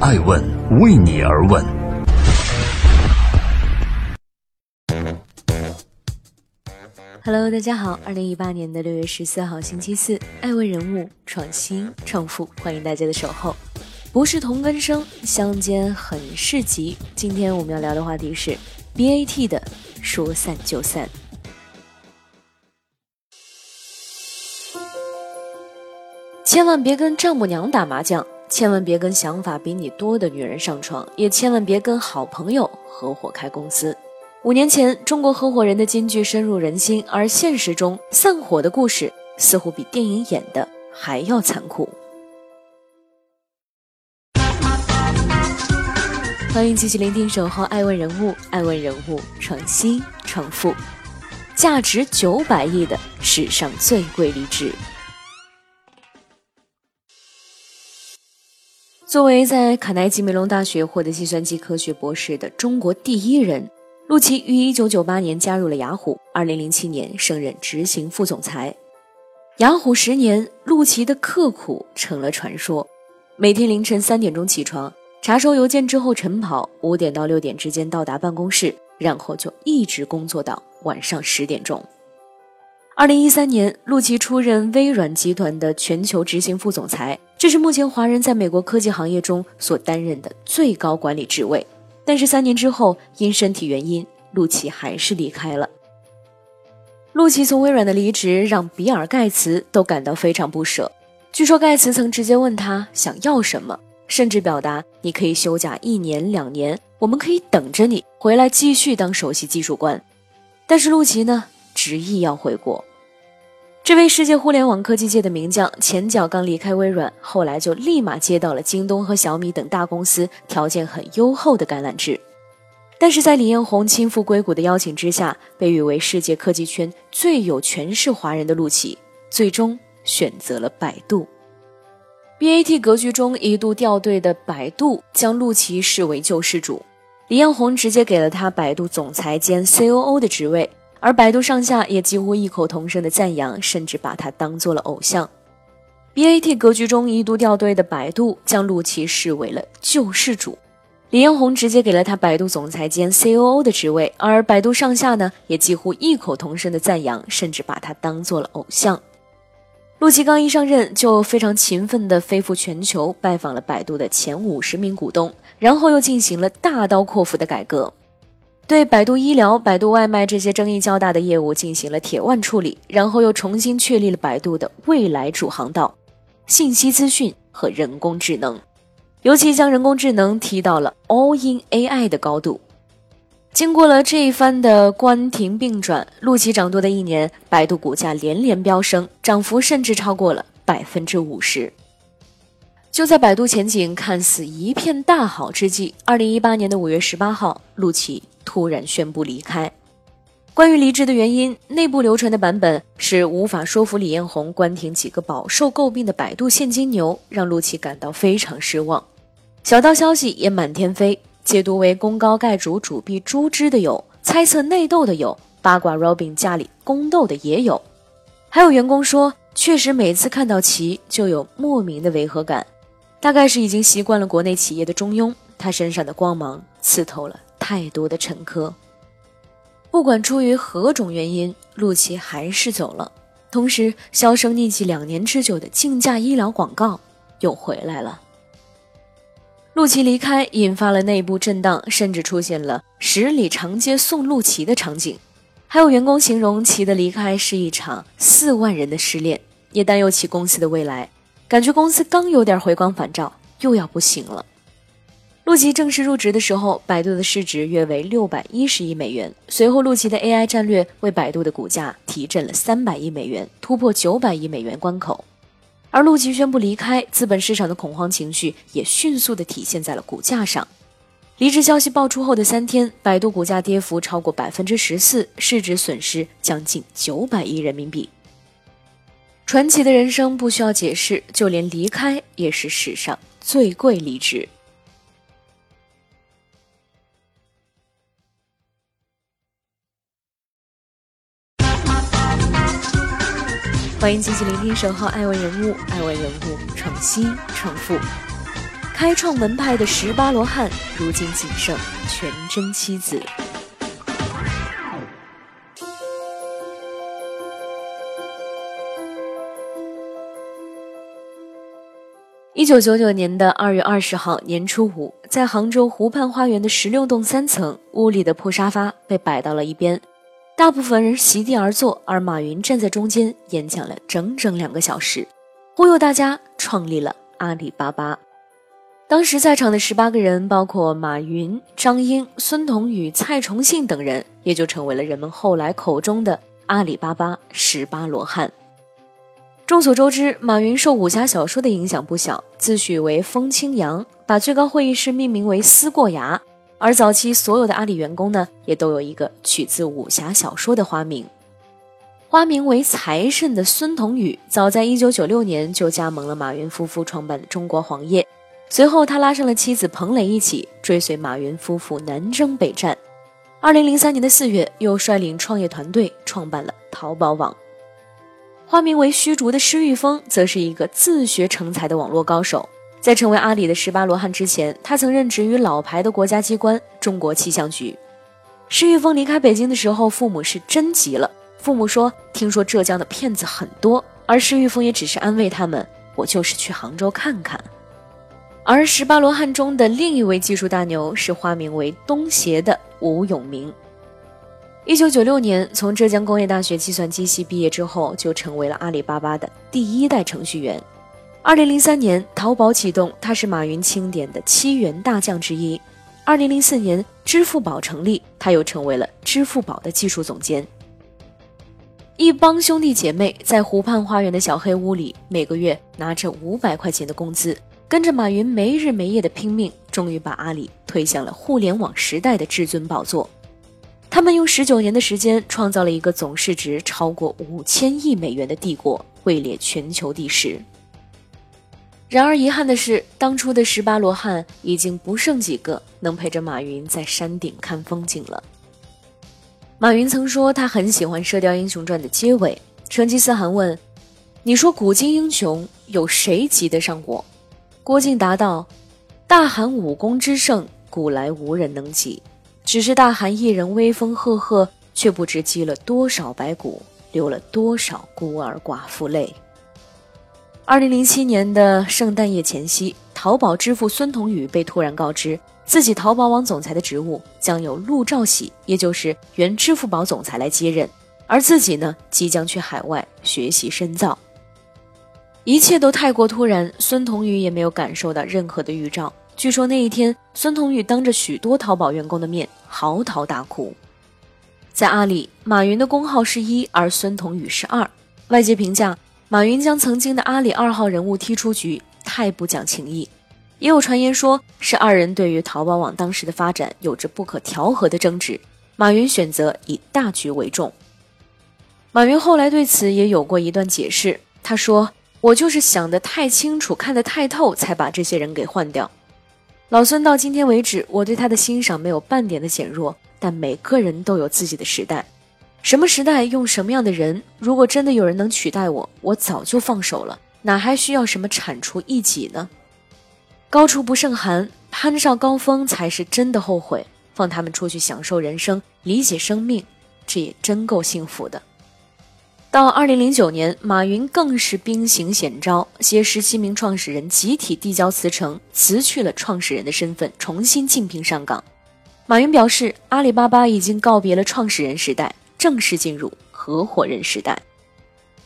爱问为你而问。Hello，大家好，二零一八年的六月十四号星期四，爱问人物创新创富，欢迎大家的守候。不是同根生，相煎很是急。今天我们要聊的话题是 BAT 的说散就散。千万别跟丈母娘打麻将，千万别跟想法比你多的女人上床，也千万别跟好朋友合伙开公司。五年前，中国合伙人的金句深入人心，而现实中散伙的故事似乎比电影演的还要残酷。欢迎继续聆听《守候爱问人物》，爱问人物创新创富，价值九百亿的史上最贵离职。作为在卡耐基梅隆大学获得计算机科学博士的中国第一人，陆琪于一九九八年加入了雅虎，二零零七年升任执行副总裁。雅虎十年，陆琪的刻苦成了传说。每天凌晨三点钟起床，查收邮件之后晨跑，五点到六点之间到达办公室，然后就一直工作到晚上十点钟。二零一三年，陆琪出任微软集团的全球执行副总裁。这是目前华人在美国科技行业中所担任的最高管理职位，但是三年之后因身体原因，陆琪还是离开了。陆琪从微软的离职让比尔盖茨都感到非常不舍。据说盖茨曾直接问他想要什么，甚至表达你可以休假一年两年，我们可以等着你回来继续当首席技术官。但是陆琪呢，执意要回国。这位世界互联网科技界的名将，前脚刚离开微软，后来就立马接到了京东和小米等大公司条件很优厚的橄榄枝。但是在李彦宏亲赴硅谷的邀请之下，被誉为世界科技圈最有权势华人的陆琪，最终选择了百度。BAT 格局中一度掉队的百度，将陆琪视为救世主，李彦宏直接给了他百度总裁兼 COO 的职位。而百度上下也几乎异口同声的赞扬，甚至把他当做了偶像。BAT 格局中一度掉队的百度，将陆琪视为了救世主。李彦宏直接给了他百度总裁兼 COO 的职位，而百度上下呢，也几乎异口同声的赞扬，甚至把他当做了偶像。陆琪刚一上任，就非常勤奋地飞赴全球，拜访了百度的前五十名股东，然后又进行了大刀阔斧的改革。对百度医疗、百度外卖这些争议较大的业务进行了铁腕处理，然后又重新确立了百度的未来主航道——信息资讯和人工智能，尤其将人工智能提到了 All in AI 的高度。经过了这一番的关停并转，陆琪掌舵的一年，百度股价连连飙升，涨幅甚至超过了百分之五十。就在百度前景看似一片大好之际，二零一八年的五月十八号，陆琪。突然宣布离开。关于离职的原因，内部流传的版本是无法说服李彦宏关停几个饱受诟病的百度现金牛，让陆琪感到非常失望。小道消息也满天飞，解读为功高盖主、主必诛之的有，猜测内斗的有，八卦 Robin 家里宫斗的也有，还有员工说，确实每次看到其就有莫名的违和感，大概是已经习惯了国内企业的中庸，他身上的光芒刺透了。太多的沉疴。不管出于何种原因，陆琪还是走了。同时，销声匿迹两年之久的竞价医疗广告又回来了。陆琪离开，引发了内部震荡，甚至出现了十里长街送陆琪的场景。还有员工形容其的离开是一场四万人的失恋，也担忧其公司的未来，感觉公司刚有点回光返照，又要不行了。陆琪正式入职的时候，百度的市值约为六百一十亿美元。随后，陆琪的 AI 战略为百度的股价提振了三百亿美元，突破九百亿美元关口。而陆琪宣布离开，资本市场的恐慌情绪也迅速的体现在了股价上。离职消息爆出后的三天，百度股价跌幅超过百分之十四，市值损失将近九百亿人民币。传奇的人生不需要解释，就连离开也是史上最贵离职。欢迎继续聆听《守候爱问人物》，爱问人物创新创富。开创门派的十八罗汉，如今仅剩全真七子。一九九九年的二月二十号年初五，在杭州湖畔花园的十六栋三层，屋里的破沙发被摆到了一边，大部分人席地而坐，而马云站在中间演讲了整整两个小时，忽悠大家创立了阿里巴巴。当时在场的十八个人，包括马云、张英、孙彤宇、蔡崇信等人，也就成为了人们后来口中的阿里巴巴十八罗汉。众所周知，马云受武侠小说的影响不小，自诩为风清扬，把最高会议室命名为思过崖。而早期所有的阿里员工呢，也都有一个取自武侠小说的花名。花名为财神的孙彤宇，早在1996年就加盟了马云夫妇创办的中国黄页。随后，他拉上了妻子彭磊一起追随马云夫妇南征北战。2003年的4月，又率领创业团队创办了淘宝网。花名为虚竹的施玉峰，则是一个自学成才的网络高手。在成为阿里的十八罗汉之前，他曾任职于老牌的国家机关中国气象局。施玉峰离开北京的时候，父母是真急了。父母说：“听说浙江的骗子很多。”而施玉峰也只是安慰他们：“我就是去杭州看看。”而十八罗汉中的另一位技术大牛是化名为东协的吴永明。一九九六年，从浙江工业大学计算机系毕业之后，就成为了阿里巴巴的第一代程序员。二零零三年，淘宝启动，他是马云钦点的七员大将之一。二零零四年，支付宝成立，他又成为了支付宝的技术总监。一帮兄弟姐妹在湖畔花园的小黑屋里，每个月拿着五百块钱的工资，跟着马云没日没夜的拼命，终于把阿里推向了互联网时代的至尊宝座。他们用十九年的时间，创造了一个总市值超过五千亿美元的帝国，位列全球第十。然而遗憾的是，当初的十八罗汉已经不剩几个能陪着马云在山顶看风景了。马云曾说，他很喜欢《射雕英雄传》的结尾，成吉思汗问：“你说古今英雄有谁及得上我？”郭靖答道：“大汗武功之盛，古来无人能及。”只是大汗一人威风赫赫，却不知积了多少白骨，流了多少孤儿寡妇泪。二零零七年的圣诞夜前夕，淘宝之父孙彤宇被突然告知，自己淘宝网总裁的职务将由陆兆禧，也就是原支付宝总裁来接任，而自己呢，即将去海外学习深造。一切都太过突然，孙彤宇也没有感受到任何的预兆。据说那一天，孙彤宇当着许多淘宝员工的面嚎啕大哭。在阿里，马云的工号是一，而孙彤宇是二。外界评价，马云将曾经的阿里二号人物踢出局，太不讲情义。也有传言说是二人对于淘宝网当时的发展有着不可调和的争执，马云选择以大局为重。马云后来对此也有过一段解释，他说：“我就是想得太清楚，看得太透，才把这些人给换掉。”老孙到今天为止，我对他的欣赏没有半点的减弱。但每个人都有自己的时代，什么时代用什么样的人？如果真的有人能取代我，我早就放手了，哪还需要什么铲除异己呢？高处不胜寒，攀上高峰才是真的后悔。放他们出去享受人生，理解生命，这也真够幸福的。到二零零九年，马云更是兵行险招，携十七名创始人集体递交辞呈，辞去了创始人的身份，重新竞聘上岗。马云表示，阿里巴巴已经告别了创始人时代，正式进入合伙人时代。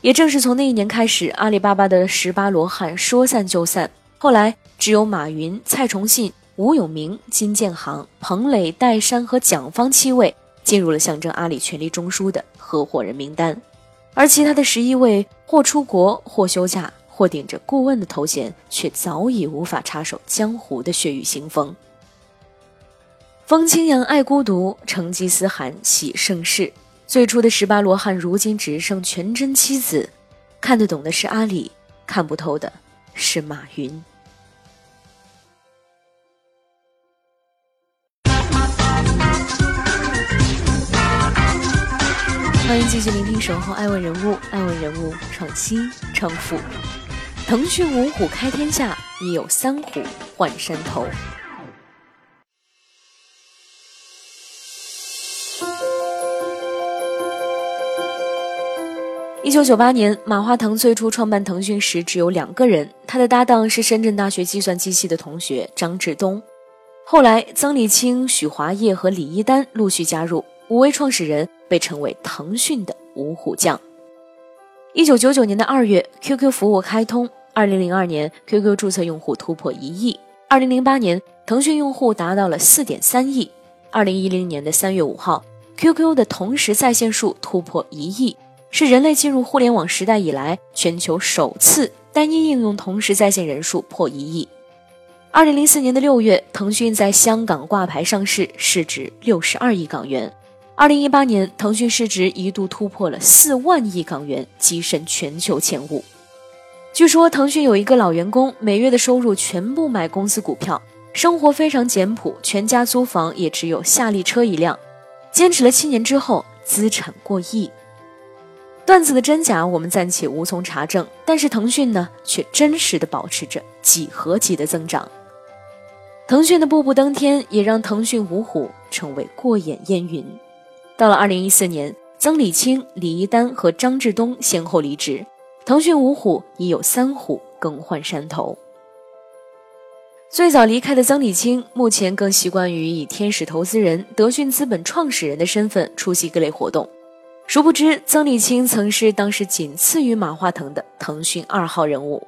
也正是从那一年开始，阿里巴巴的十八罗汉说散就散，后来只有马云、蔡崇信、吴永明、金建行、彭磊、戴珊和蒋方七位进入了象征阿里权力中枢的合伙人名单。而其他的十一位，或出国，或休假，或顶着顾问的头衔，却早已无法插手江湖的血雨腥风。风清扬爱孤独，成吉思汗喜盛世。最初的十八罗汉，如今只剩全真七子。看得懂的是阿里，看不透的是马云。欢迎继续聆听《守候爱问人物》，爱问人物创新创富。腾讯五虎开天下，已有三虎换山头。一九九八年，马化腾最初创办腾讯时只有两个人，他的搭档是深圳大学计算机系的同学张志东。后来，曾理清、许华业和李一丹陆续加入，五位创始人被称为腾讯的五虎将。一九九九年的二月，QQ 服务开通，二零零二年，QQ 注册用户突破一亿，二零零八年，腾讯用户达到了四点三亿，二零一零年的三月五号，QQ 的同时在线数突破一亿。是人类进入互联网时代以来，全球首次单一应用同时在线人数破一亿。二零零四年的六月，腾讯在香港挂牌上市，市值六十二亿港元。二零一八年，腾讯市值一度突破了四万亿港元，跻身全球前五。据说，腾讯有一个老员工，每月的收入全部买公司股票，生活非常简朴，全家租房也只有夏利车一辆。坚持了七年之后，资产过亿。段子的真假我们暂且无从查证，但是腾讯呢，却真实的保持着几何级的增长。腾讯的步步登天，也让腾讯五虎成为过眼烟云。到了二零一四年，曾李青、李一丹和张志东先后离职，腾讯五虎已有三虎更换山头。最早离开的曾李青，目前更习惯于以天使投资人、德讯资本创始人的身份出席各类活动。殊不知，曾理清曾是当时仅次于马化腾的腾讯二号人物。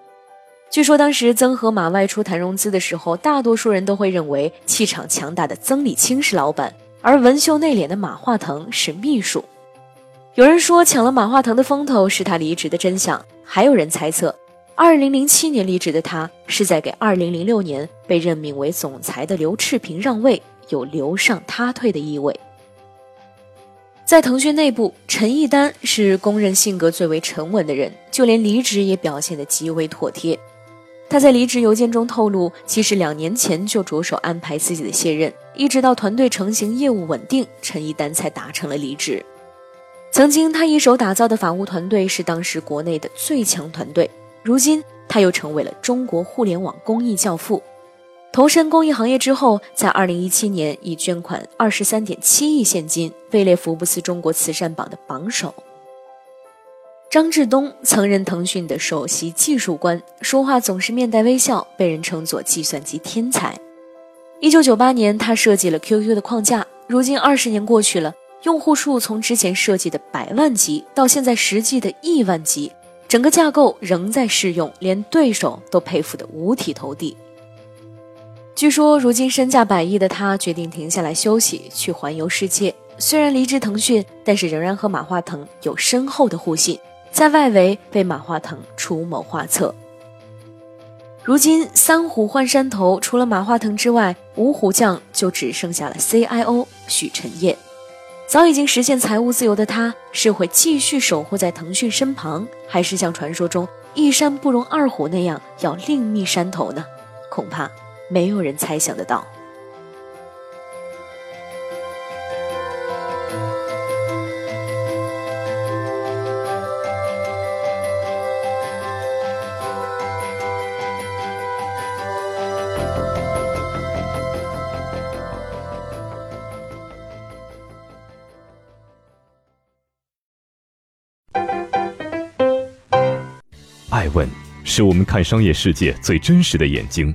据说当时曾和马外出谈融资的时候，大多数人都会认为气场强大的曾理清是老板，而文秀内敛的马化腾是秘书。有人说抢了马化腾的风头是他离职的真相，还有人猜测，2007年离职的他是在给2006年被任命为总裁的刘炽平让位，有留上他退的意味。在腾讯内部，陈一丹是公认性格最为沉稳的人，就连离职也表现得极为妥帖。他在离职邮件中透露，其实两年前就着手安排自己的卸任，一直到团队成型、业务稳定，陈一丹才达成了离职。曾经他一手打造的法务团队是当时国内的最强团队，如今他又成为了中国互联网公益教父。投身公益行业之后，在二零一七年已捐款二十三点七亿现金，位列福布斯中国慈善榜的榜首。张志东曾任腾讯的首席技术官，说话总是面带微笑，被人称作计算机天才。一九九八年，他设计了 QQ 的框架，如今二十年过去了，用户数从之前设计的百万级到现在实际的亿万级，整个架构仍在试用，连对手都佩服得五体投地。据说，如今身价百亿的他决定停下来休息，去环游世界。虽然离职腾讯，但是仍然和马化腾有深厚的互信，在外围被马化腾出谋划策。如今三虎换山头，除了马化腾之外，五虎将就只剩下了 CIO 许晨烨。早已经实现财务自由的他，是会继续守护在腾讯身旁，还是像传说中一山不容二虎那样要另觅山头呢？恐怕。没有人猜想得到。爱问是我们看商业世界最真实的眼睛。